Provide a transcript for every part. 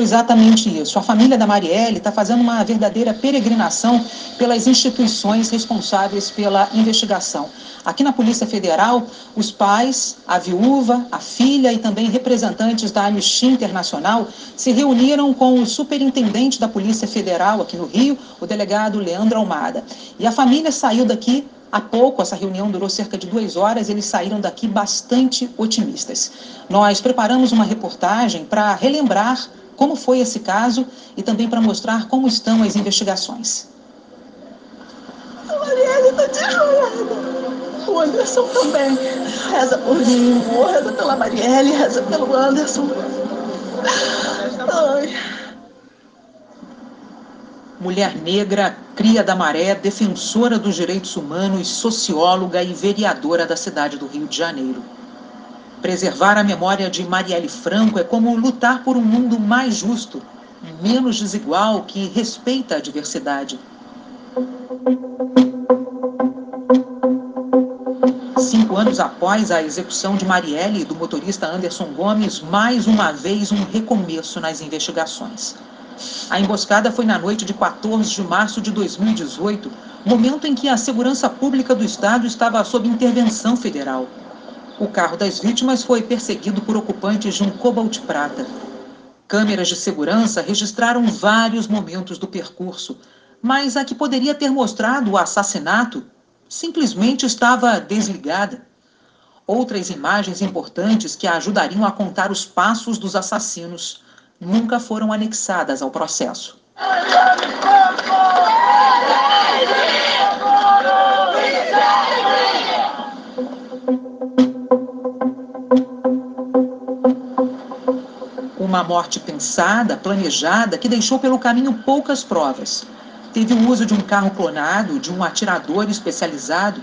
exatamente isso. A família da Marielle está fazendo uma verdadeira peregrinação pelas instituições responsáveis pela investigação. Aqui na Polícia Federal, os pais, a viúva, a filha e também representantes da Anistia Internacional se reuniram com o superintendente da Polícia Federal aqui no Rio, o delegado Leandro Almada. E a família saiu daqui há pouco, essa reunião durou cerca de duas horas, eles saíram daqui bastante otimistas. Nós preparamos uma reportagem para relembrar como foi esse caso e também para mostrar como estão as investigações. A Marielle está desmaiada. O Anderson também. Reza por mim, reza pela Marielle, reza pelo Anderson. Ai. Mulher negra, cria da maré, defensora dos direitos humanos, socióloga e vereadora da cidade do Rio de Janeiro. Preservar a memória de Marielle Franco é como lutar por um mundo mais justo, menos desigual, que respeita a diversidade. Cinco anos após a execução de Marielle e do motorista Anderson Gomes, mais uma vez um recomeço nas investigações. A emboscada foi na noite de 14 de março de 2018, momento em que a segurança pública do Estado estava sob intervenção federal. O carro das vítimas foi perseguido por ocupantes de um Cobalt Prata. Câmeras de segurança registraram vários momentos do percurso, mas a que poderia ter mostrado o assassinato simplesmente estava desligada. Outras imagens importantes que ajudariam a contar os passos dos assassinos nunca foram anexadas ao processo. Uma morte pensada, planejada, que deixou pelo caminho poucas provas. Teve o uso de um carro clonado, de um atirador especializado.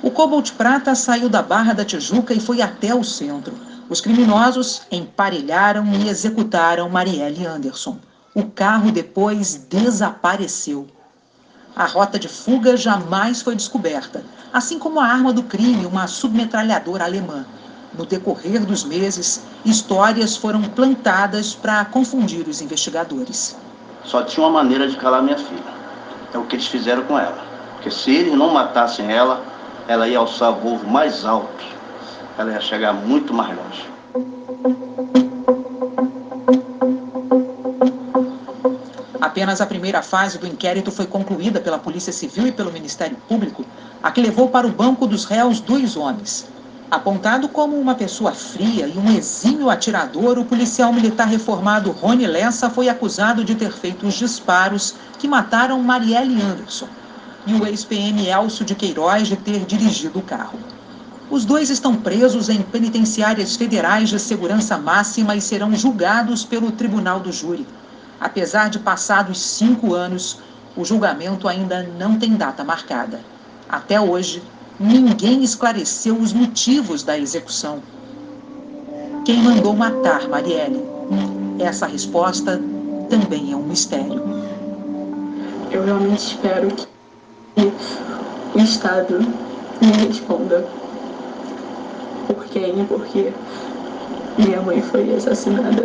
O Cobalt Prata saiu da Barra da Tijuca e foi até o centro. Os criminosos emparelharam e executaram Marielle Anderson. O carro depois desapareceu. A rota de fuga jamais foi descoberta, assim como a arma do crime, uma submetralhadora alemã. No decorrer dos meses, histórias foram plantadas para confundir os investigadores. Só tinha uma maneira de calar minha filha. É o que eles fizeram com ela. Porque se eles não matassem ela, ela ia alçar voo mais alto. Ela ia chegar muito mais longe. Apenas a primeira fase do inquérito foi concluída pela Polícia Civil e pelo Ministério Público, a que levou para o banco dos réus dois homens, Apontado como uma pessoa fria e um exímio atirador, o policial militar reformado Rony Lessa foi acusado de ter feito os disparos que mataram Marielle Anderson e o ex-PM Elcio de Queiroz de ter dirigido o carro. Os dois estão presos em penitenciárias federais de segurança máxima e serão julgados pelo Tribunal do Júri. Apesar de passados cinco anos, o julgamento ainda não tem data marcada. Até hoje, ninguém esclareceu os motivos da execução. Quem mandou matar Marielle? Essa resposta também é um mistério. Eu realmente espero que o Estado me responda por quem e por que minha mãe foi assassinada.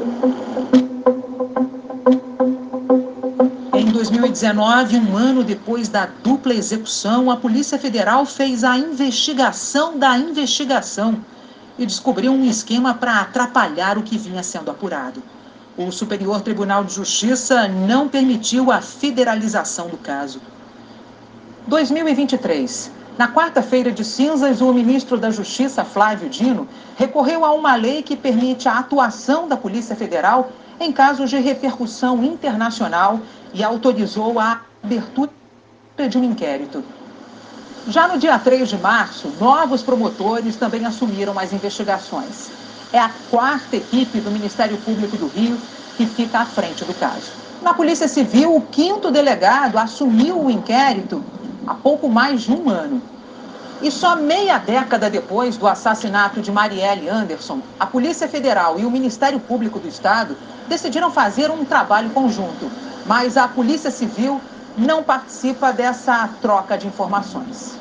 2019, um ano depois da dupla execução, a Polícia Federal fez a investigação da investigação e descobriu um esquema para atrapalhar o que vinha sendo apurado. O Superior Tribunal de Justiça não permitiu a federalização do caso. 2023. Na quarta-feira de cinzas, o ministro da Justiça, Flávio Dino, recorreu a uma lei que permite a atuação da Polícia Federal em casos de repercussão internacional e autorizou a abertura de um inquérito. Já no dia 3 de março, novos promotores também assumiram as investigações. É a quarta equipe do Ministério Público do Rio que fica à frente do caso. Na Polícia Civil, o quinto delegado assumiu o inquérito há pouco mais de um ano. E só meia década depois do assassinato de Marielle Anderson, a Polícia Federal e o Ministério Público do Estado decidiram fazer um trabalho conjunto mas a Polícia Civil não participa dessa troca de informações.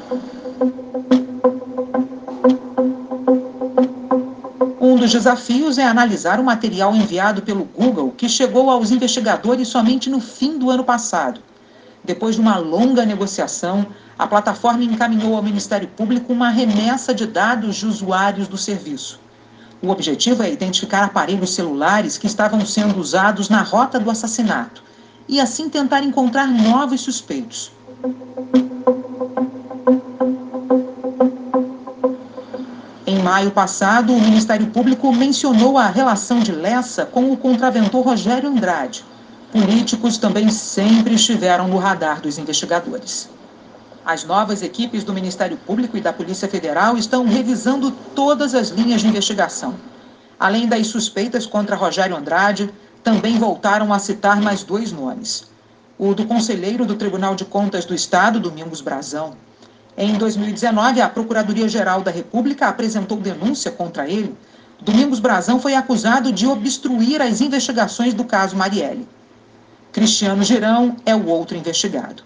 Um dos desafios é analisar o material enviado pelo Google, que chegou aos investigadores somente no fim do ano passado. Depois de uma longa negociação, a plataforma encaminhou ao Ministério Público uma remessa de dados de usuários do serviço. O objetivo é identificar aparelhos celulares que estavam sendo usados na rota do assassinato e assim tentar encontrar novos suspeitos. Em maio passado, o Ministério Público mencionou a relação de Lessa com o contraventor Rogério Andrade. Políticos também sempre estiveram no radar dos investigadores. As novas equipes do Ministério Público e da Polícia Federal estão revisando todas as linhas de investigação. Além das suspeitas contra Rogério Andrade, também voltaram a citar mais dois nomes. O do conselheiro do Tribunal de Contas do Estado, Domingos Brazão. Em 2019, a Procuradoria-Geral da República apresentou denúncia contra ele. Domingos Brazão foi acusado de obstruir as investigações do caso Marielle. Cristiano Girão é o outro investigado.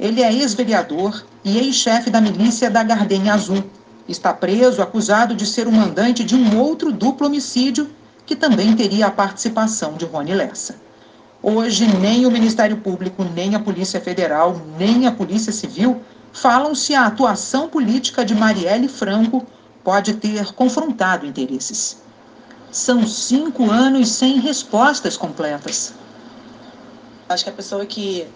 Ele é ex-vereador e ex-chefe da milícia da Gardenha Azul. Está preso acusado de ser o mandante de um outro duplo homicídio que também teria a participação de Rony Lessa. Hoje, nem o Ministério Público, nem a Polícia Federal, nem a Polícia Civil falam se a atuação política de Marielle Franco pode ter confrontado interesses. São cinco anos sem respostas completas. Acho que a pessoa que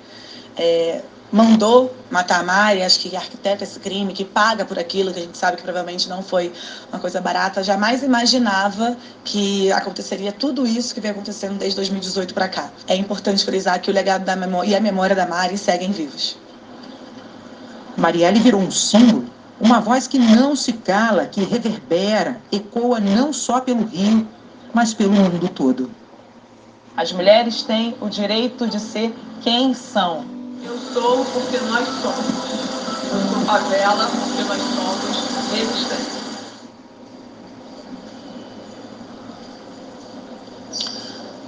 é, mandou matar a Mari, acho que arquiteta esse crime, que paga por aquilo, que a gente sabe que provavelmente não foi uma coisa barata, jamais imaginava que aconteceria tudo isso que vem acontecendo desde 2018 para cá. É importante frisar que o legado da memória e a memória da Mari seguem vivos. Marielle virou um símbolo, uma voz que não se cala, que reverbera, ecoa não só pelo Rio, mas pelo mundo todo. As mulheres têm o direito de ser quem são, eu sou porque nós somos. Eu sou favela porque nós somos resistência.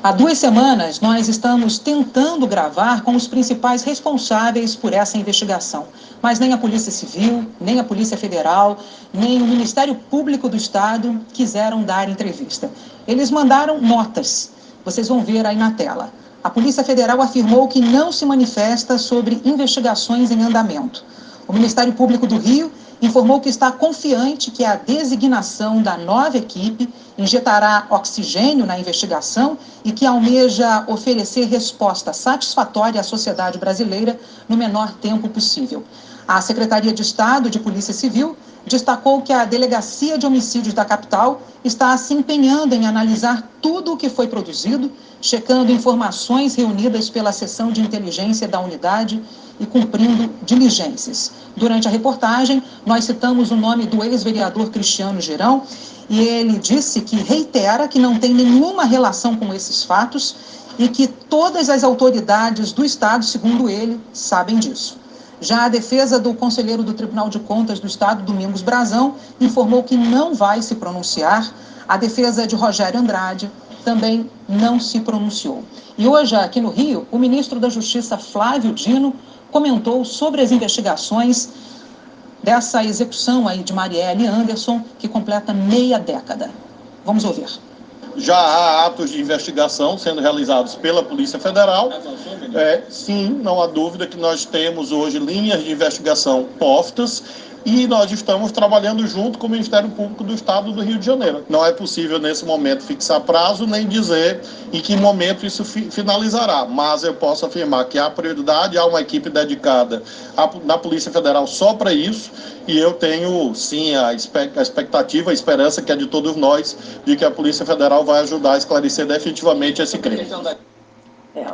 Há duas semanas, nós estamos tentando gravar com os principais responsáveis por essa investigação. Mas nem a Polícia Civil, nem a Polícia Federal, nem o Ministério Público do Estado quiseram dar entrevista. Eles mandaram notas. Vocês vão ver aí na tela a Polícia Federal afirmou que não se manifesta sobre investigações em andamento. O Ministério Público do Rio informou que está confiante que a designação da nova equipe injetará oxigênio na investigação e que almeja oferecer resposta satisfatória à sociedade brasileira no menor tempo possível. A Secretaria de Estado de Polícia Civil destacou que a Delegacia de Homicídios da capital está se empenhando em analisar tudo o que foi produzido, checando informações reunidas pela seção de inteligência da unidade e cumprindo diligências. Durante a reportagem, nós citamos o nome do ex-vereador Cristiano Girão e ele disse que reitera que não tem nenhuma relação com esses fatos e que todas as autoridades do Estado, segundo ele, sabem disso. Já a defesa do conselheiro do Tribunal de Contas do Estado, Domingos Brazão, informou que não vai se pronunciar. A defesa de Rogério Andrade também não se pronunciou. E hoje, aqui no Rio, o ministro da Justiça, Flávio Dino, comentou sobre as investigações dessa execução aí de Marielle Anderson, que completa meia década. Vamos ouvir. Já há atos de investigação sendo realizados pela Polícia Federal. É, sim, não há dúvida que nós temos hoje linhas de investigação postas e nós estamos trabalhando junto com o Ministério Público do Estado do Rio de Janeiro. Não é possível nesse momento fixar prazo nem dizer em que momento isso fi finalizará, mas eu posso afirmar que há prioridade, há uma equipe dedicada na Polícia Federal só para isso e eu tenho sim a, a expectativa, a esperança que é de todos nós de que a Polícia Federal vai ajudar a esclarecer definitivamente esse crime. É,